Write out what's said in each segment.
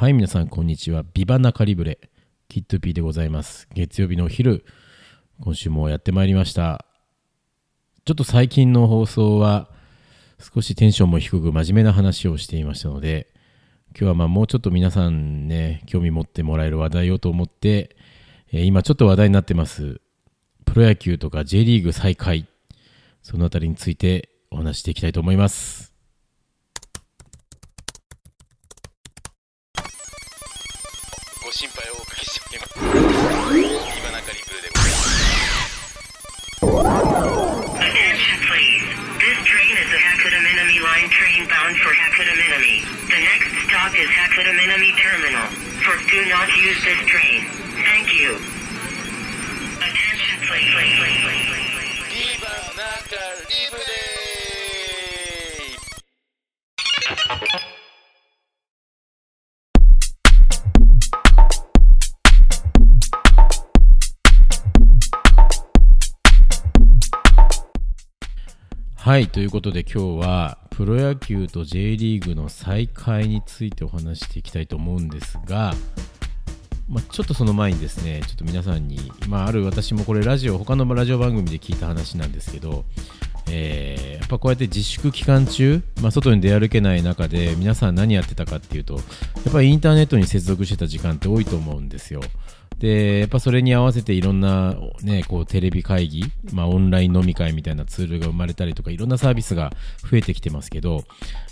はい、皆さん、こんにちは。ビバナカリブレ、キットピーでございます。月曜日のお昼、今週もやってまいりました。ちょっと最近の放送は、少しテンションも低く真面目な話をしていましたので、今日はまあもうちょっと皆さんね、興味持ってもらえる話題をと思って、えー今ちょっと話題になってます、プロ野球とか J リーグ再開、そのあたりについてお話していきたいと思います。心配をおかけしております。今中リブルでございます。 Attention please. This train is the Hakuta Minami Line train bound for Hakuta Minami. The next stop is Hakuta Minami Terminal. For do not use this train. Thank you. Attention please. ビバ中リブレ はい、ということで今日はプロ野球と J リーグの再開についてお話していきたいと思うんですが、まあ、ちょっとその前にですね、ちょっと皆さんに、まあ、ある私もこれラジオ、他のラジオ番組で聞いた話なんですけど、えーやっぱこうやって自粛期間中、まあ、外に出歩けない中で皆さん何やってたかっていうと、やっぱりインターネットに接続してた時間って多いと思うんですよ。で、やっぱそれに合わせていろんな、ね、こうテレビ会議、まあ、オンライン飲み会みたいなツールが生まれたりとか、いろんなサービスが増えてきてますけど、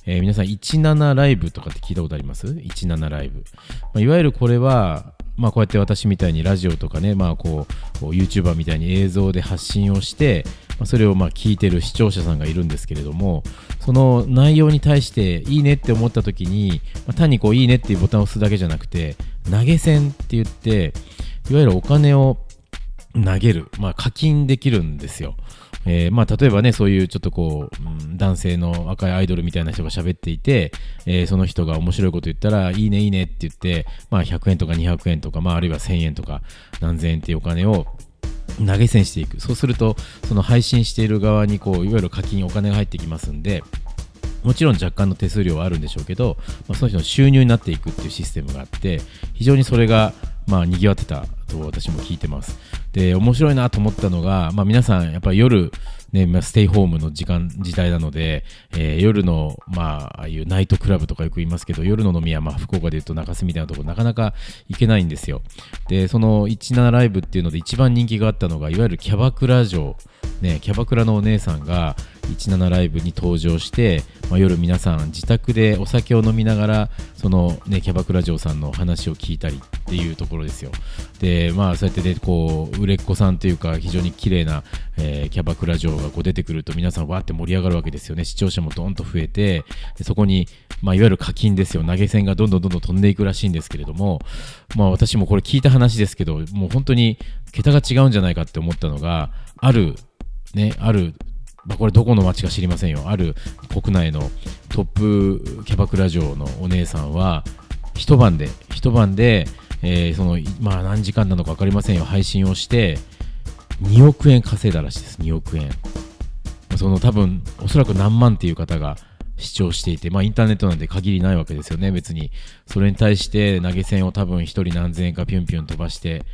えー皆さん17ライブとかって聞いたことあります ?17 ライブ。まあ、いわゆるこれは、まあ、こうやって私みたいにラジオとかね、まあ、こうこう YouTuber みたいに映像で発信をして、ま、それをまあ聞いてる視聴者さんがいるんですけれどもその内容に対していいねって思った時に、まあ、単にこういいねっていうボタンを押すだけじゃなくて投げ銭って言っていわゆるお金を投げる、まあ、課金できるんですよ。えーまあ、例えばね、そういうちょっとこう、うん男性の赤いアイドルみたいな人が喋っていて、えーその人が面白いこと言ったら、いいね、いいねって言って、まあ、100円とか200円とか、まあ、あるいは1000円とか、何千円っていうお金を投げ銭していく。そうすると、その配信している側に、こう、いわゆる課金、お金が入ってきますんで、もちろん若干の手数料はあるんでしょうけど、まあ、その人の収入になっていくっていうシステムがあって非常にそれがまあ賑わってたと私も聞いてます。で面白いなと思ったのが、まあ、皆さんやっぱり夜ね、まあステイホームの時間時代なので、えー夜の、まあ、ああいうナイトクラブとかよく言いますけど夜の飲み屋、まあ、福岡で言うと中洲みたいなところなかなか行けないんですよ。でその17ライブっていうので一番人気があったのがいわゆるキャバクラ嬢ね、キャバクラのお姉さんが17ライブに登場して、まあ、夜皆さん自宅でお酒を飲みながらその、ね、キャバクラ嬢さんの話を聞いたりっていうところですよ。でまあそうやってねこう売れっ子さんというか非常に綺麗な、えーキャバクラ嬢がこう出てくると皆さんわって盛り上がるわけですよね。視聴者もどんと増えてそこに、まあ、いわゆる課金ですよ。投げ銭がどんどんどんどん飛んでいくらしいんですけれどもまあ私もこれ聞いた話ですけどもう本当に桁が違うんじゃないかって思ったのがあるね、ある、まあ、これどこの町か知りませんよ。ある国内のトップキャバクラ嬢のお姉さんは、一晩で、一晩で、えーその、まあ何時間なのか分かりませんよ。配信をして、2億円稼いだらしいです。2億円。その多分、おそらく何万っていう方が視聴していて、まあインターネットなんで限りないわけですよね、別に。それに対して投げ銭を多分一人何千円かピュンピュン飛ばして、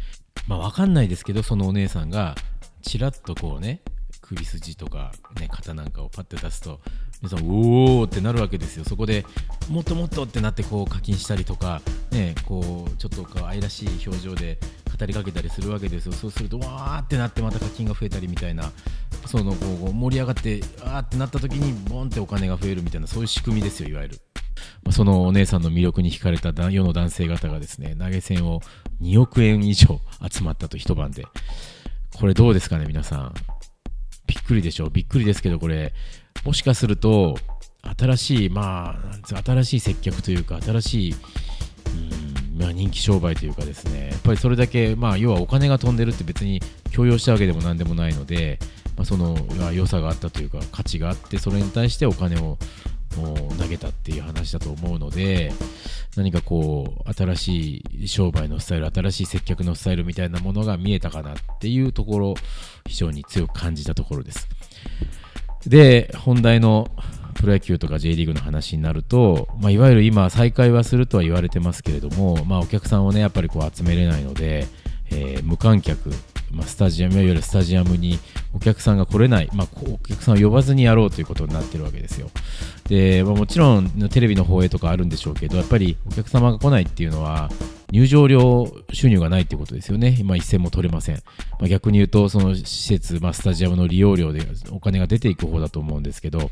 まあわかんないですけど、そのお姉さんが、ちらっとこうね、首筋とか、ね、肩なんかをパッて出すと、皆さん、おーってなるわけですよ。そこでもっともっとってなってこう課金したりとか、ね、こうちょっとこう愛らしい表情で語りかけたりするわけですよ。そうすると、わーってなってまた課金が増えたりみたいな、そのこう盛り上がって、あーってなった時に、ボンってお金が増えるみたいな、そういう仕組みですよ、いわゆる。そのお姉さんの魅力に惹かれた世の男性方がですね、投げ銭を2億円以上集まったと一晩で。これどうですかね、皆さん。びっくりでしょびっくりですけど、これ、もしかすると、新しい、まあ、新しい接客というか、新しい、うんまあ、人気商売というかですね、やっぱりそれだけ、まあ、要はお金が飛んでるって別に強要したわけでも何でもないので、まあ、その良さがあったというか、価値があって、それに対してお金を投げたっていう話だと思うので、何かこう、新しい商売のスタイル、新しい接客のスタイルみたいなものが見えたかなっていうところ、非常に強く感じたところです。で、本題のプロ野球とか J リーグの話になると、まあ、いわゆる今再開はするとは言われてますけれども、まあ、お客さんをねやっぱりこう集めれないので、えー無観客、まあ、スタジアムいわゆるスタジアムにお客さんが来れない、まあ、お客さんを呼ばずにやろうということになってるわけですよ。で、まあ、もちろんテレビの放映とかあるんでしょうけどやっぱりお客様が来ないっていうのは入場料収入がないってことですよね。今一銭も取れません。まあ、逆に言うと、その施設、まあ、スタジアムの利用料でお金が出ていく方だと思うんですけど、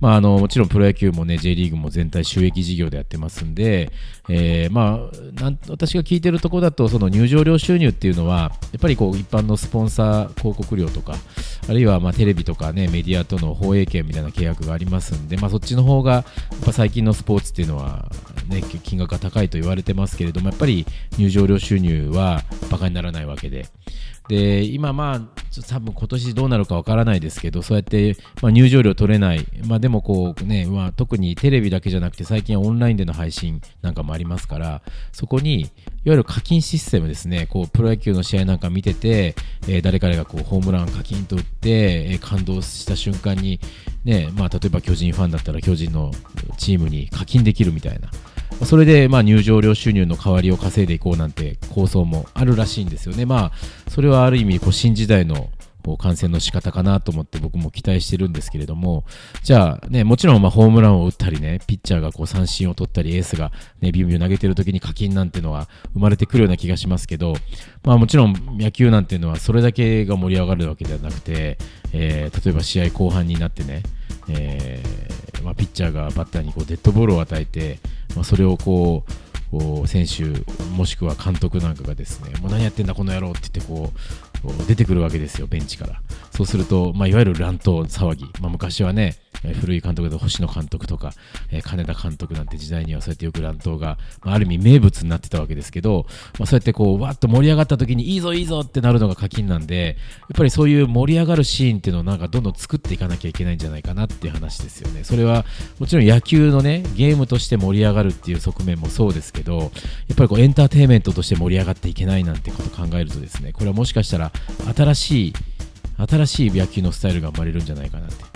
まあ、あの、もちろんプロ野球もね、J リーグも全体収益事業でやってますんで、えーまあ、なん私が聞いてるところだと、その入場料収入っていうのは、やっぱりこう、一般のスポンサー広告料とか、あるいはまあテレビとかね、メディアとの放映権みたいな契約がありますんで、まあ、そっちの方が、やっぱ最近のスポーツっていうのは、ね、金額が高いと言われてますけれども、やっぱり入場料収入はバカにならないわけで。で、今まあ、多分今年どうなるかわからないですけど、そうやって、まあ、入場料取れない、まあでもこうね、まあ、特にテレビだけじゃなくて最近はオンラインでの配信なんかもありますから、そこに、いわゆる課金システムですね、こう、プロ野球の試合なんか見てて、えー誰彼がこう、ホームラン課金と打って、えー感動した瞬間に、ね、まあ例えば巨人ファンだったら巨人のチームに課金できるみたいな。それでまあ入場料収入の代わりを稼いでいこうなんて構想もあるらしいんですよね。まあ、それはある意味こう新時代のこう観戦の仕方かなと思って僕も期待してるんですけれども、じゃあね、もちろんまあホームランを打ったりね、ピッチャーがこう三振を取ったり、エースがね、ビュンビュン投げてる時に課金なんてのは生まれてくるような気がしますけど、まあもちろん野球なんていうのはそれだけが盛り上がるわけではなくて、えー例えば試合後半になってね、えーまあ、ピッチャーがバッターにこうデッドボールを与えて、まあ、それをこうこう選手もしくは監督なんかがですねもう何やってんだこの野郎って言ってこう出てくるわけですよベンチから。そうすると、まあ、いわゆる乱闘騒ぎ、まあ、昔はね古い監督で星野監督とか、えー金田監督なんて時代にはそうやってよく乱闘が、まあ、ある意味名物になってたわけですけど、まあ、そうやってこうわっと盛り上がった時にいいぞいいぞってなるのが課金なんでやっぱりそういう盛り上がるシーンっていうのをなんかどんどん作っていかなきゃいけないんじゃないかなっていう話ですよね。それはもちろん野球のねゲームとして盛り上がるっていう側面もそうですけどやっぱりこうエンターテインメントとして盛り上がっていけないなんてことを考えるとですねこれはもしかしたら新しい新しい野球のスタイルが生まれるんじゃないかなって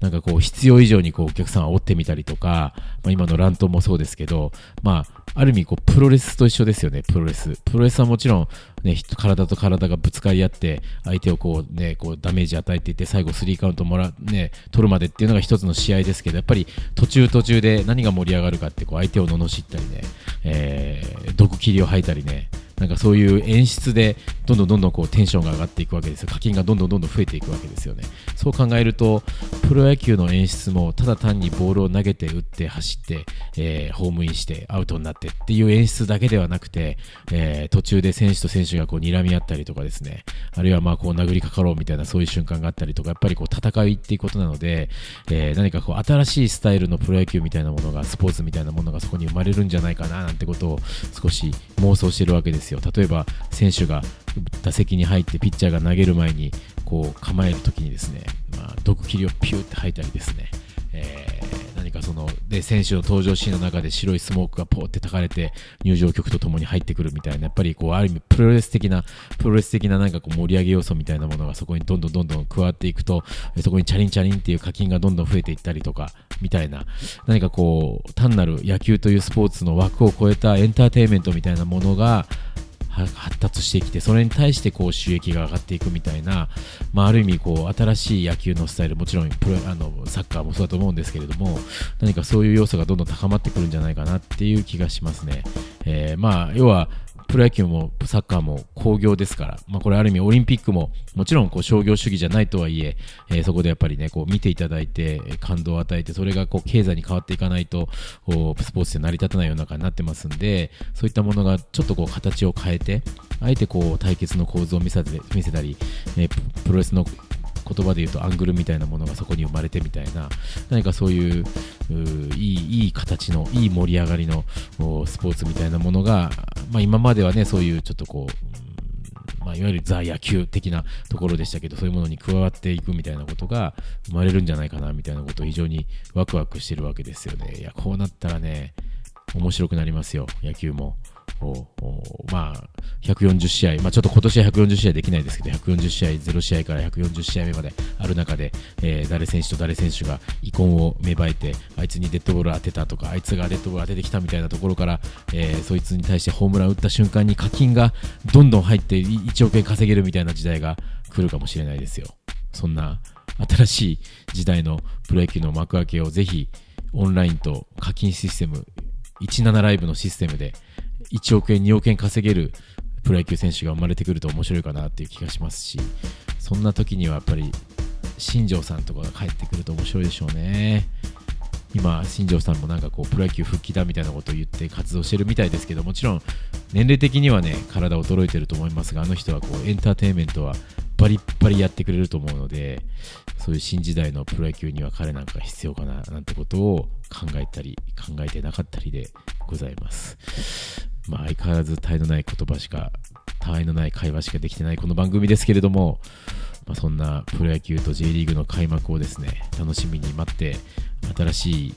なんかこう必要以上にこうお客さんを煽ってみたりとか、まあ、今の乱闘もそうですけど、まあ、ある意味こうプロレスと一緒ですよね、プロレス。プロレスはもちろん、ね、体と体がぶつかり合って、相手をこうね、こうダメージ与えていって、最後スリーカウントもら、ね、取るまでっていうのが一つの試合ですけど、やっぱり途中途中で何が盛り上がるかって、こう相手を罵ったりね、えー毒切りを吐いたりね、なんかそういう演出でどんどんどんどんこうテンションが上がっていくわけですよ。課金がどんどんどんどん増えていくわけですよね。そう考えると、プロ野球の演出もただ単にボールを投げて打って走って、えーホームインしてアウトになってっていう演出だけではなくて、えー途中で選手と選手がこう睨み合ったりとかですね、あるいはまあこう殴りかかろうみたいなそういう瞬間があったりとか、やっぱりこう戦いっていうことなので、えー何かこう新しいスタイルのプロ野球みたいなものが、スポーツみたいなものがそこに生まれるんじゃないかななんてことを少し妄想してるわけですよ。例えば選手が打席に入ってピッチャーが投げる前にこう構えるときにですね、まあ、毒切りをピューって吐いたりですね、えー何かそので選手の登場シーンの中で白いスモークがポーってたかれて入場曲とともに入ってくるみたいなやっぱりこうある意味プロレス的なプロレス的ななんかこう盛り上げ要素みたいなものがそこにどんどんどんどん加わっていくとそこにチャリンチャリンっていう課金がどんどん増えていったりとかみたいな何かこう単なる野球というスポーツの枠を超えたエンターテインメントみたいなものが発達してきてそれに対してこう収益が上がっていくみたいな、まあ、ある意味こう新しい野球のスタイルもちろんプロあのサッカーもそうだと思うんですけれども何かそういう要素がどんどん高まってくるんじゃないかなっていう気がしますね。えーまあ要はプロ野球もサッカーも興行ですから、まあ、これある意味オリンピックももちろんこう商業主義じゃないとはいええーそこでやっぱりねこう見ていただいて感動を与えてそれがこう経済に変わっていかないとスポーツで成り立たない世の中になってますんでそういったものがちょっとこう形を変えてあえてこう対決の構図を見せて見せたり、ね、ププロレスの言葉で言うとアングルみたいなものがそこに生まれてみたいな何かそういういいいい形のいい盛り上がりのスポーツみたいなものが、まあ、今まではねそういうちょっとこうまあ、いわゆるザ野球的なところでしたけどそういうものに加わっていくみたいなことが生まれるんじゃないかなみたいなことを非常にワクワクしてるわけですよね。いやこうなったらね面白くなりますよ。野球も。まあ、140試合、まあ、ちょっと今年は140試合できないですけど、140試合、0試合から140試合目まである中で、えー誰選手と誰選手が遺恨を芽生えて、あいつにデッドボール当てたとか、あいつがデッドボール当ててきたみたいなところから、えーそいつに対してホームラン打った瞬間に課金がどんどん入って1億円稼げるみたいな時代が来るかもしれないですよ。そんな新しい時代のプロ野球の幕開けをぜひオンラインと課金システム17ライブのシステムで1億円2億円稼げるプロ野球選手が生まれてくると面白いかなっていう気がしますしそんな時にはやっぱり新庄さんとかが帰ってくると面白いでしょうね。今新庄さんもなんかこうプロ野球復帰だみたいなことを言って活動してるみたいですけどもちろん年齢的にはね体衰えてると思いますがあの人はこうエンターテインメントはバリッバリやってくれると思うのでそういう新時代のプロ野球には彼なんか必要かななんてことを考えたり考えてなかったりでございます。まあ相変わらず絶えのない言葉しか他愛のない会話しかできてないこの番組ですけれども、まあ、そんなプロ野球と J リーグの開幕をですね楽しみに待って新しい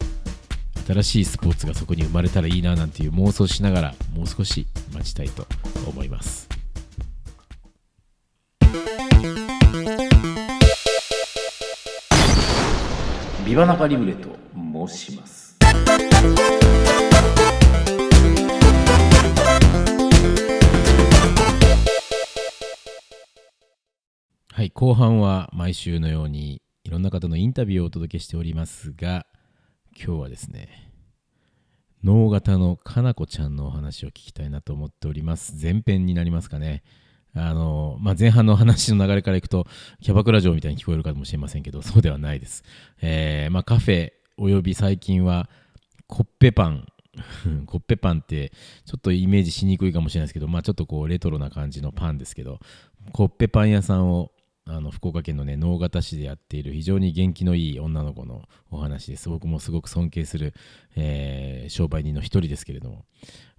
新しいスポーツがそこに生まれたらいいななんていう妄想しながらもう少し待ちたいと思います。ビバナカリブレと申します。はい後半は毎週のようにいろんな方のインタビューをお届けしておりますが今日はですね脳型のかなこちゃんのお話を聞きたいなと思っております。前編になりますかね。あの、まあ、前半の話の流れからいくとキャバクラ嬢みたいに聞こえるかもしれませんけどそうではないです、えーまあ、カフェおよび最近はコッペパン。コッペパンってちょっとイメージしにくいかもしれないですけど、まあ、ちょっとこうレトロな感じのパンですけどコッペパン屋さんをあの福岡県のね直方市でやっている非常に元気のいい女の子のお話です。僕もすごく尊敬する、えー商売人の一人ですけれども。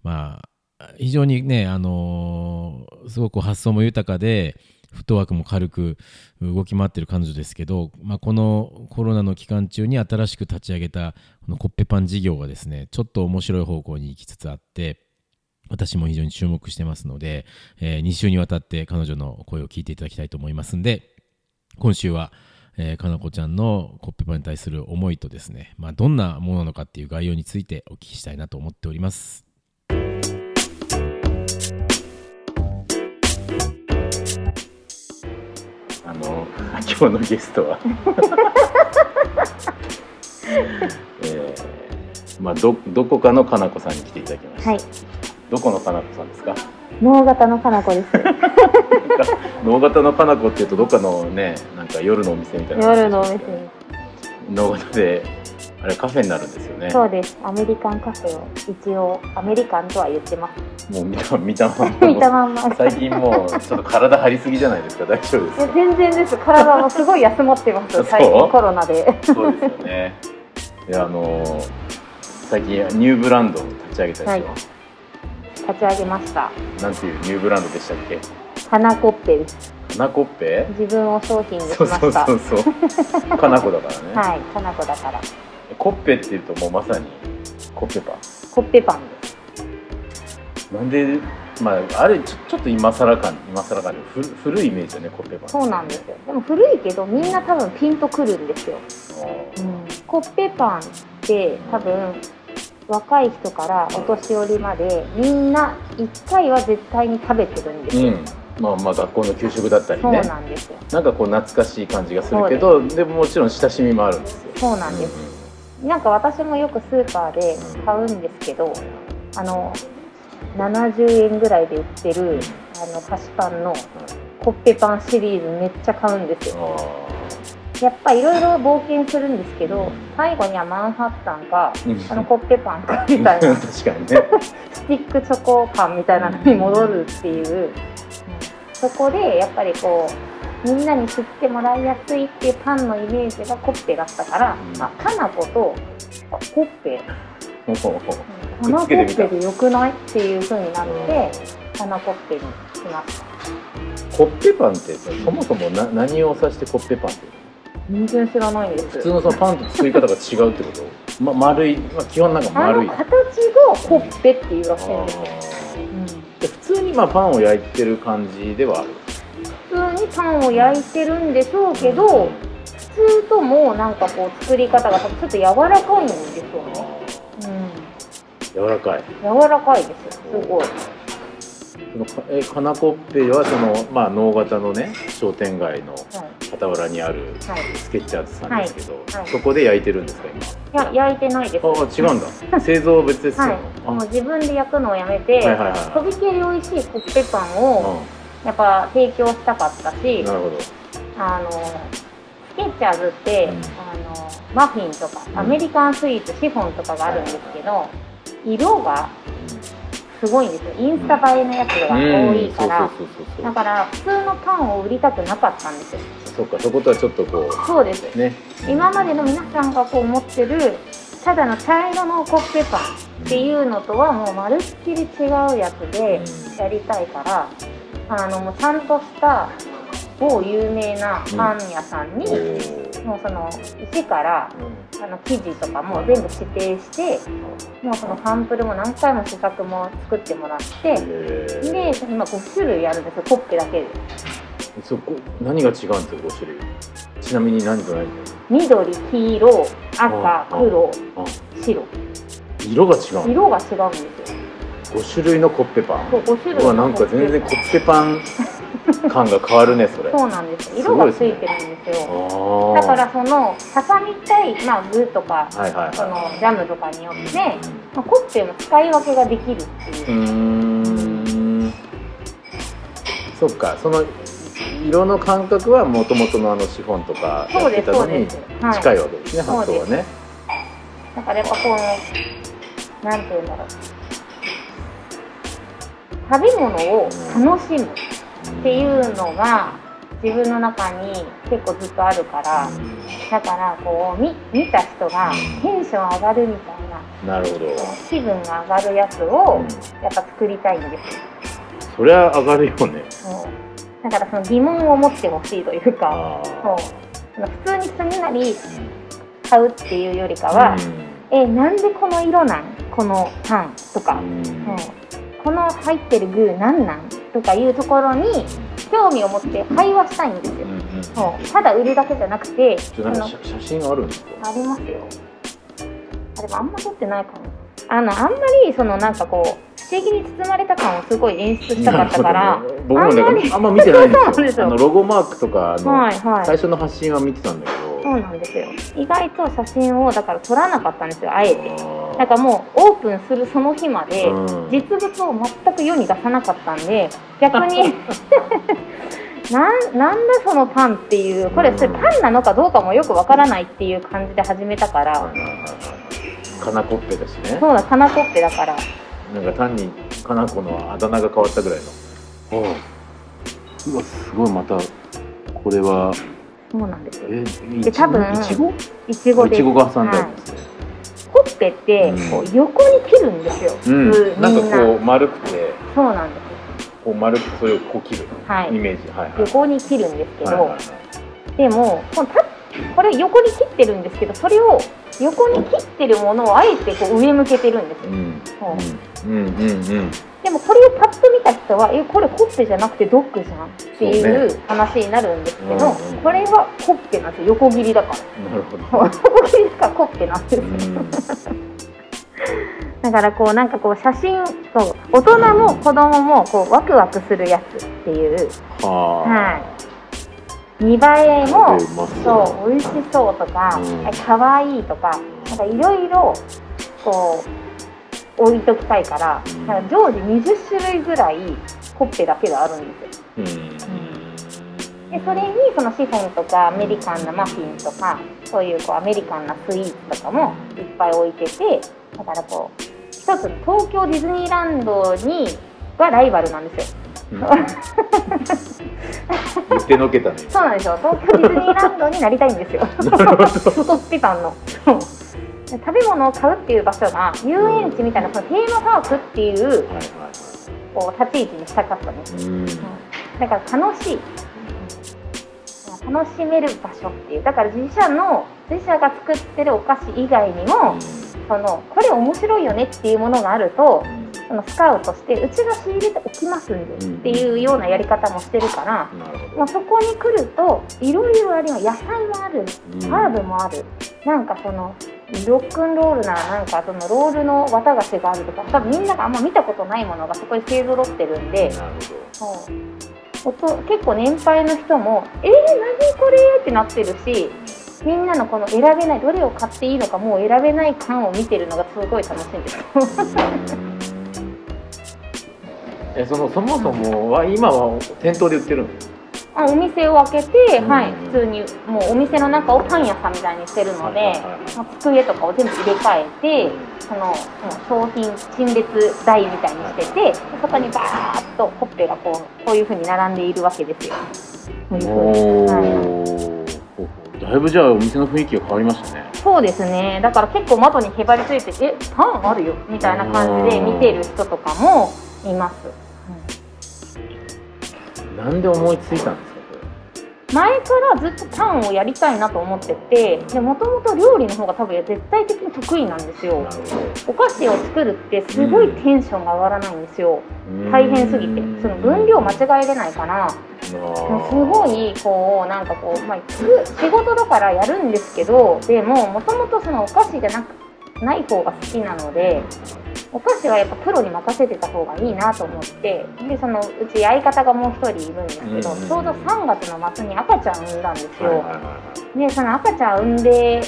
まあ非常にねあのーすごく発想も豊かでフットワークも軽く動き回ってる彼女ですけど、まあ、このコロナの期間中に新しく立ち上げたこのコッペパン事業がですねちょっと面白い方向に行きつつあって私も非常に注目してますので、え2週にわたって彼女の声を聞いていただきたいと思いますんで今週は、えーかなこちゃんのコッペパンに対する思いとですね、まあ、どんなものなのかっていう概要についてお聞きしたいなと思っております。あの今日のゲストは、えーまあ、どどこかのかなこさんに来ていただきました。はい、どこのかなこさんですか？脳型のかなこです。能型のかなこっていうとどっかのねなんか夜のお店みたいな夜のお店に。能型であれカフェになるんですよねそうです。アメリカンカフェを一応アメリカンとは言ってます。もう見た見たまんま見たまんま。最近もうちょっと体張りすぎじゃないですか？大丈夫ですいやか全然です。体もすごい休まってます。最近コロナで。そうですよねであの最近ニューブランドを立ち上げたでしょ、はい立ち上げました。なんていうニューブランドでしたっけ？花コッペです。かなこっぺ自分を商品にしそうそうました。そうそうかなこだからね、はい、かなこだから。コッペっていうともうまさにコッペパン？コッペパンです。なんで、まあ、あれちょちょっと今更感今更感でふ古いイメージだねコッペパンそうなんですよ。でも古いけどみんな多分ピンとくるんですよ。うん、コッペパンって多分若い人からお年寄りまでみんな1回は絶対に食べてるんですよ、うん。まあまあ学校の給食だったりそうねなんですよ。なんかこう懐かしい感じがするけどでももちろん親しみもあるんですよ。そうなんです、なんか私もよくスーパーで買うんですけどあの70円ぐらいで売ってるあの菓子パンのコッペパンシリーズめっちゃ買うんですよ。あやっぱいろいろ冒険するんですけど最後にはマンハッタンかーあのコッペパンかみたいな。確かにね。スティックチョコパンみたいなのに戻るっていう、うんそこでやっぱりこうみんなに知ってもらいやすいっていうパンのイメージがコッペだったから、うん。あかなことあコッペ。かなコッペでよくないっていう風になってかなコッペにしましたコッペパンってさそもそもな何を指してコッペパンっていうの？全然知らないんです。普通のそのパンと作り方が違うってこと、ま、丸い、まあ、基本なんかあ丸い。の形がコッペっていうらしいんですよ、うん普通にまあパンを焼いてる感じではある。普通にパンを焼いてるんでしょうけど普通ともなんかこう作り方がちょっと柔らかいんですよね、柔らかい。うん、柔らかいですよすごい。そのかえかなこっぺいはそのまあ能形のね商店街のはい傍らにあるはい。スケッチャーズさんですけど、はい。はい。そこで焼いてるんですか今？いや焼いてないです。ああ違うんだ。製造は別ですよ、はい。あ。もう自分で焼くのをやめて、とびきり美味しいコッペパンをやっぱ提供したかったしなるほど。あのスケッチャーズって、うん。あのマフィンとかうん。アメリカンスイーツシフォンとかがあるんですけど色がすごいんですよ。インスタ映えのやつが多いから、だから普通のパンを売りたくなかったんですよ。そっかそことはちょっとこそうです。うね。今までの皆さんがこう持ってるただの茶色のコッペパンっていうのとはもうまるっきり違うやつでやりたいからあのもうちゃんとした某有名なパン屋さんに、おーもうその一からあの生地とかも全部指定してもうそのサンプルも何回も試作も作ってもらってへで今5種類あるんですよコッペだけで。ーそこ何が違うんですか5種類？ちなみに何と何と緑黄色赤黒あ。白。色が違う色が違うんですよ。5種類のコッペパン。そう5種類うわなんか全然コッペパン感が変わるねそれ。そうなんです。す色がついてるんですよ。あー。だからその挟みたい、まあ、具とかはいはいそのはジャムとかによって、いまあ、コッペの使い分けができるっていう。そっか。その色の感覚はもともとのあのシフォンとかやってたのに近いわけです。ね、そうです発想はね。だからやっぱこうなんていうんだろう。食べ物を楽しむっていうのが自分の中に結構ずっとあるからだからこう見見た人がテンション上がるみたいななるほど。気分が上がるやつをやっぱ作りたいんですよ。そりゃ上がるよね。そうだからその疑問を持ってほしいというかあそう。普通にすんなり買うっていうよりかは、えなんでこの色なん？このパンとか、うんこの入ってる具なんなんとかいうところに興味を持って会話したいんですよ、うんうんそうただ売るだけじゃなくて写写真あるんですか？ありますよ。あでもあんま撮ってないかも。あのあんまりそのなんかこう不思議に包まれた感をすごい演出したかったから、ね僕もねあんまりあんま見てないんですよ。あのロゴマークとかあの、はいはい。最初の発信は見てたんだけど。そうなんですよ。意外と写真をだから撮らなかったんですよあえてなんかもうオープンするその日までうん。実物を全く世に出さなかったんで逆に なんなんだそのパンっていうこれそれパンなのかどうかもよくわからないっていう感じで始めたから。かなこっぺだしね。そうだかなこってだから。なんか単にかなこのあだ名が変わったぐらいの。う。わすごいまたこれは。そうなんですよ。えいで多分いちご？いちごです。いちごが挟んであるんですね、はいほっぺってこう横に切るんですよ、うん。普通なんかこう丸くて。そうなんですこう丸くそれをこう切る。はい。イメージ。はいはい。横に切るんですけど、はいはいはい。でもこのたこれ横に切ってるんですけどそれを横に切ってるものをあえてこう上向けてるんですよ、でもこれをパッと見た人はえこれコッペじゃなくてドッグじゃんっていう話になるんですけど、これはコッペなんですよ。横切りだから。なるほど横切りだからコッペなんです。よ、うん。だからこうなんかこう写真そう。大人も子供もこうワクワクするやつっていう。ははい見栄えもそう美味しそうとか、うん。え可愛いとかなんかいろいろこう置いときたいからうん。なんか常時20種類ぐらいコッペだけがあるんですよ。うん。でそれにそのシフォンとかアメリカンなマフィンとかそういうこうアメリカンなスイーツとかもいっぱい置いててだからこう一つ東京ディズニーランドにがライバルなんですよ。うん言ってのけたねそうなん。ですよ東京ディズニーランドになりたいん。ですよコッペパンの食べ物を買うっていう場所が遊園地みたいなそのテーマパークっていうはいはいはこう立ち位置にしたかったん。ですうん。だから楽しい楽しめる場所っていうだから自社の自社が作ってるお菓子以外にもそのこれ面白いよねっていうものがあるとそのスカウトしてうちが仕入れておきますんでっていうようなやり方もしてるから、もうそこに来るといろいろあります野菜もあるどハーブもある。なんかそのロックンロールならなんかそのロールの綿菓子があるとか多分みんながあんま見たことないものがそこに勢ぞろってるんで。結構年配の人も「えー、何これ?」ってなってるしみんなのこの選べないどれを買っていいのかもう選べない感を見てるのがすごい楽しいんですえそのそもそもは今は店頭で売ってるの？あお店を開けて、うん。はい、普通にもうお店の中をパン屋さんみたいにしてるので、机とかを全部入れ替えてその商品陳列台みたいにしててそこにバーッとほっぺがこうこういうふうに並んでいるわけですよ。こういうふうにおはいー。だいぶじゃあお店の雰囲気が変わりましたね。そうですね。だから結構窓にへばりついて「えパンあるよ」みたいな感じで見てる人とかもいます。なんで思いついたんですか前からずっとパンをやりたいなと思っててでもともと料理の方が多分絶対的に得意なんですよ。お菓子を作るってすごいテンションが上がらないんですよ。ほど大変すぎて。その分量間違えれないから。すごいいこうなんかこう、まあ、仕事だからやるんですけどでももともとそのお菓子じゃなくない方が好きなのでお菓子はやっぱプロに任せてた方がいいなと思ってでそのうち相方がもう一人いるんですけど、うんちょうど3月の末に赤ちゃん産んだんですよ、はいはいはいでその赤ちゃん産んで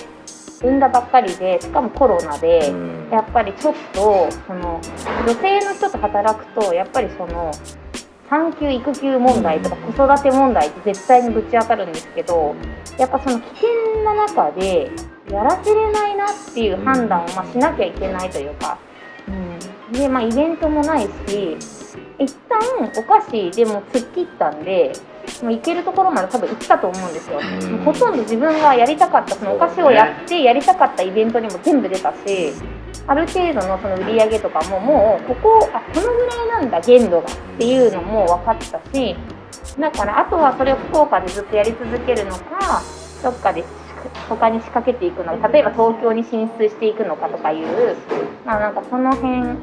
産んだばっかりでしかもコロナで、うん。やっぱりちょっとその女性の人と働くとやっぱりその産休育休問題とか子育て問題って絶対にぶち当たるんですけどやっぱその危険な中でやらせれないなっていう判断をまあしなきゃいけないというか、うん、でまあイベントもないし一旦お菓子でも突っ切ったんでもう行けるところまで多分行ったと思うんですよ、うん。ほとんど自分がやりたかったそのお菓子をやってやりたかったイベントにも全部出たしある程度のその売り上げとかももうここあこのぐらいなんだ限度がっていうのも分かったしだからあとはそれを福岡でずっとやり続けるのかどっかで他に仕掛けていくのか例えば東京に進出していくのかとかいうまあなんかその辺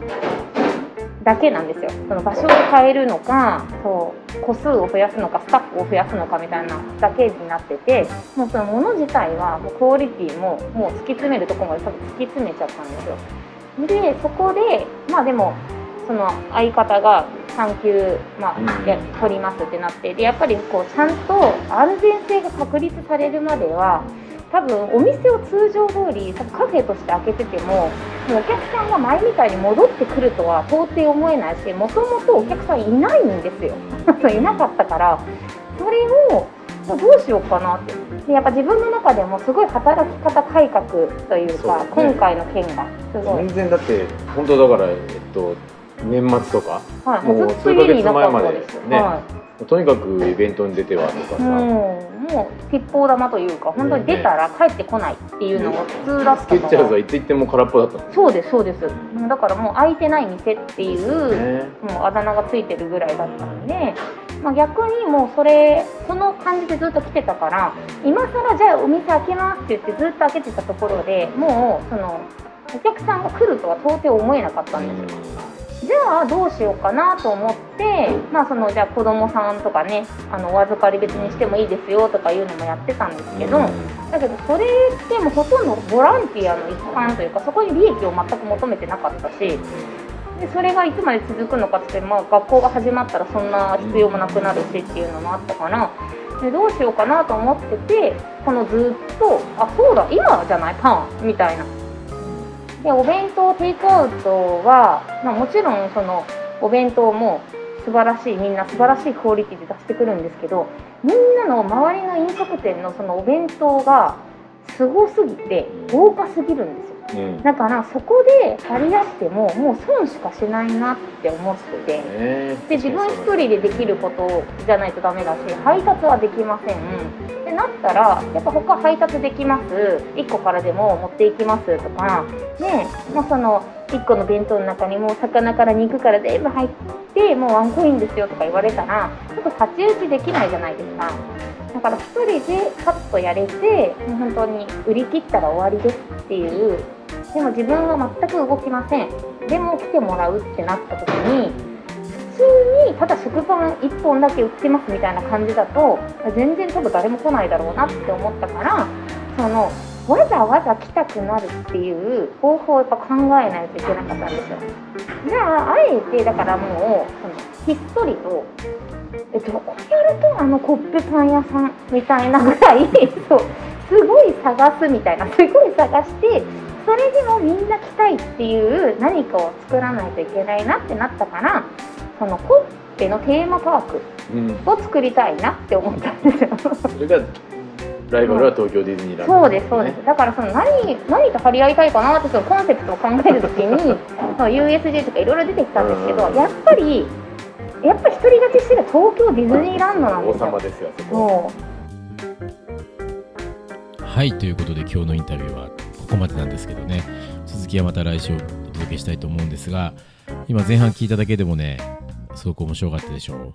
だけなんですよ。その場所を変えるのかそう個数を増やすのかスタッフを増やすのかみたいなだけになっててもうそのもの自体はもうクオリティももう突き詰めるところまで多分突き詰めちゃったんですよ。でそこでまあでもその相方が産休、まうん。あ、や取りますってなってでやっぱりこうちゃんと安全性が確立されるまでは多分お店を通常通り多分カフェとして開けててももうお客さんが前みたいに戻ってくるとは到底思えないしもともとお客さんいないんですよ。いなかったからそれをどうしようかなって。でやっぱ自分の中でもすごい働き方改革というかね。今回の件がすごい。全、然だって本当だからえっと年末とかはい、もう数ヶ月前までですね。はいとにかくイベントに出てはとかさ、もうもう鉄砲玉というか本当に出たら帰ってこないっていうのが普通だったスケッチャーズからはいつ行っても空っぽだったもんそうですそうです。だからもう空いてない店っていう、ね。もうあだ名がついてるぐらいだったので、まあ、逆にもうそれその感じでずっと来てたから今更じゃあお店開けますって言ってずっと開けてたところでもうそのお客さんが来るとは到底思えなかったんですよじゃあどうしようかなと思って、まあ、そのじゃあ子供さんとかねあのお預かり別にしてもいいですよとかいうのもやってたんですけど、だけどそれってもうほとんどボランティアの一環というかそこに利益を全く求めてなかったしでそれがいつまで続くのかって、まあ、学校が始まったらそんな必要もなくなるしっていうのもあったからでどうしようかなと思っててこのずっとあそうだ今じゃない？パンみたいな。でお弁当テイクアウトは、まあ、もちろんそのお弁当も素晴らしいみんな素晴らしいクオリティで出してくるんですけどみんなの周りの飲食店のそのお弁当がすごすぎて豪華すぎるんですようん。だからそこで張り出してももう損しかしないなって思ってて。ねで自分一人でできることじゃないとダメだし配達はできません。ってなったらやっぱ他配達できます。1個からでも持っていきますとか。ねもうその1個の弁当の中にもう魚から肉から全部入ってもうワンコインですよとか言われたらちょっと太刀打ちできないじゃないですか。だから1人でカットやれてもう本当に売り切ったら終わりですっていうでも自分は全く動きません。でも来てもらうってなった時に普通にただ食パン1本だけ売ってますみたいな感じだと全然多分誰も来ないだろうなって思ったからそのわざわざ来たくなるっていう方法をやっぱ考えないといけなかったんですよ。じゃああえてだからもうそのひっそりとえどこやるとあのコッペパン屋さんみたいなぐらい そうすごい探すみたいなすごい探してそれでもみんな来たいっていう何かを作らないといけないなってなったからそのコッペのテーマパークうん。を作りたいなって思ったんですよ。それがライバルは東京ディズニーランド、そうですそうです。だからその何何と張り合いたいかなってそのコンセプトを考えるときにその USJ とかいろいろ出てきたんですけどうん。やっぱりやっぱり独り勝ちしてる東京ディズニーランドなん王ですよ。様ですよそこもはいということで今日のインタビューはここまでなんですけどね。続きはまた来週お届けしたいと思うんですが今前半聞いただけでもねすごく面白かったでしょう。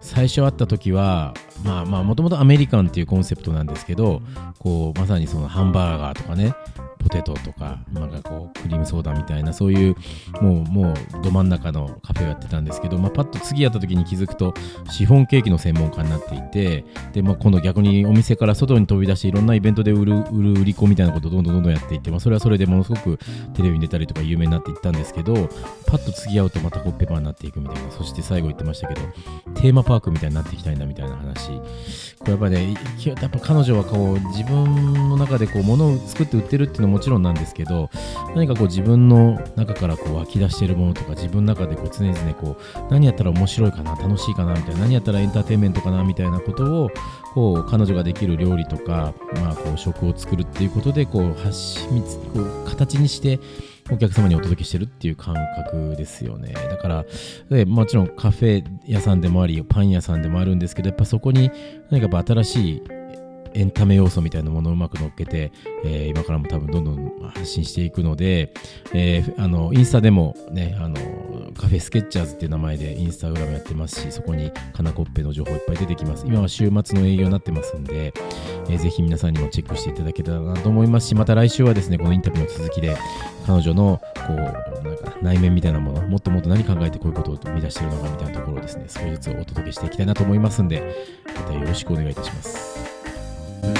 最初会った時はまあまあもともとアメリカンっていうコンセプトなんですけどこうまさにそのハンバーガーとかねポテトとかなんかこうクリームソーダみたいなそういうもうもうど真ん中のカフェをやってたんですけど、まあ、パッと次やった時に気づくとシフォンケーキの専門家になっていてで、まあ、今度逆にお店から外に飛び出していろんなイベントで売る売る売り子みたいなことをどんどんどんどんやっていって、まあ、それはそれでものすごくテレビに出たりとか有名になっていったんですけどパッと次会うとまたコッペパンになっていくみたいなそして最後言ってましたけどテーマパークみたいになっていきたいんだみたいな話。これやっぱねやっぱ彼女はこう自分の中でこう物を作って売ってるっていうのももちろんなんですけど何かこう自分の中からこう湧き出しているものとか自分の中でこう常々こう何やったら面白いかな楽しいかなみたいな何やったらエンターテインメントかなみたいなことをこう彼女ができる料理とか、まあ、こう食を作るっていうことでこう発しこう形にしてお客様にお届けしてるっていう感覚ですよね。だからでもちろんカフェ屋さんでもありパン屋さんでもあるんですけどやっぱそこに何か新しいエンタメ要素みたいなものをうまく乗っけて、えー今からも多分どんどん発信していくので、えーあのインスタでもねあのカフェスケッチャーズっていう名前でインスタグラムやってますしそこにカナコッペの情報いっぱい出てきます今は週末の営業になってますんで、えーぜひ皆さんにもチェックしていただけたらなと思いますしまた来週はですねこのインタビューの続きで彼女のこうなんか内面みたいなものもっともっと何考えてこういうことを生み出してるのかみたいなところをですね少しずつお届けしていきたいなと思いますんでまたよろしくお願いいたします。100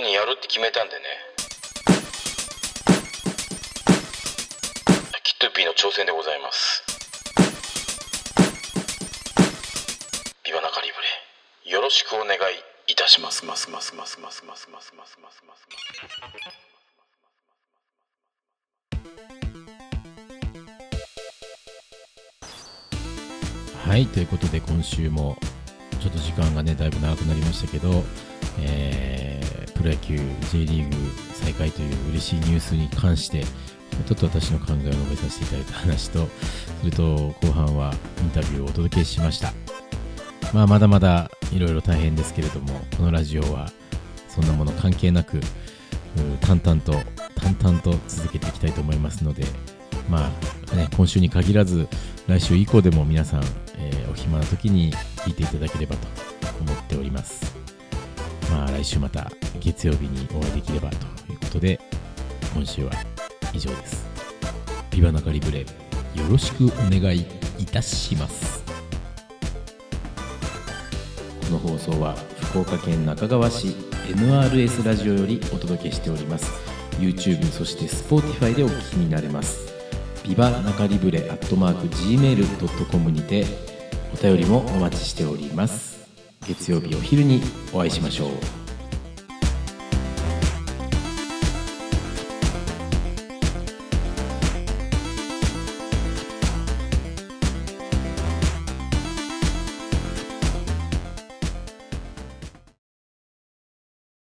人やるって決めたんでね。キットピーの挑戦でございます。ビバナカリブレ。よろしくお願いいたしますますますますますますます。はいということで今週もちょっと時間がねだいぶ長くなりましたけど、えープロ野球 J リーグ再開という嬉しいニュースに関してちょっと私の考えを述べさせていただいた話とそれと後半はインタビューをお届けしました。まあまだまだいろいろ大変ですけれどもこのラジオはそんなもの関係なく淡々と淡々と続けていきたいと思いますのでまあね今週に限らず来週以降でも皆さん、えーお暇な時に聞いていただければと思っております。まあ来週また月曜日にお会いできればということで今週は以上です。ビバナカリブレよろしくお願いいたします。この放送は福岡県中川市 NRS ラジオよりお届けしております。YouTube そして Spotify でお聞きになれます。ビバナカリブレアットマーク Gmail.com にてお便りもお待ちしております。月曜日お昼にお会いしましょう。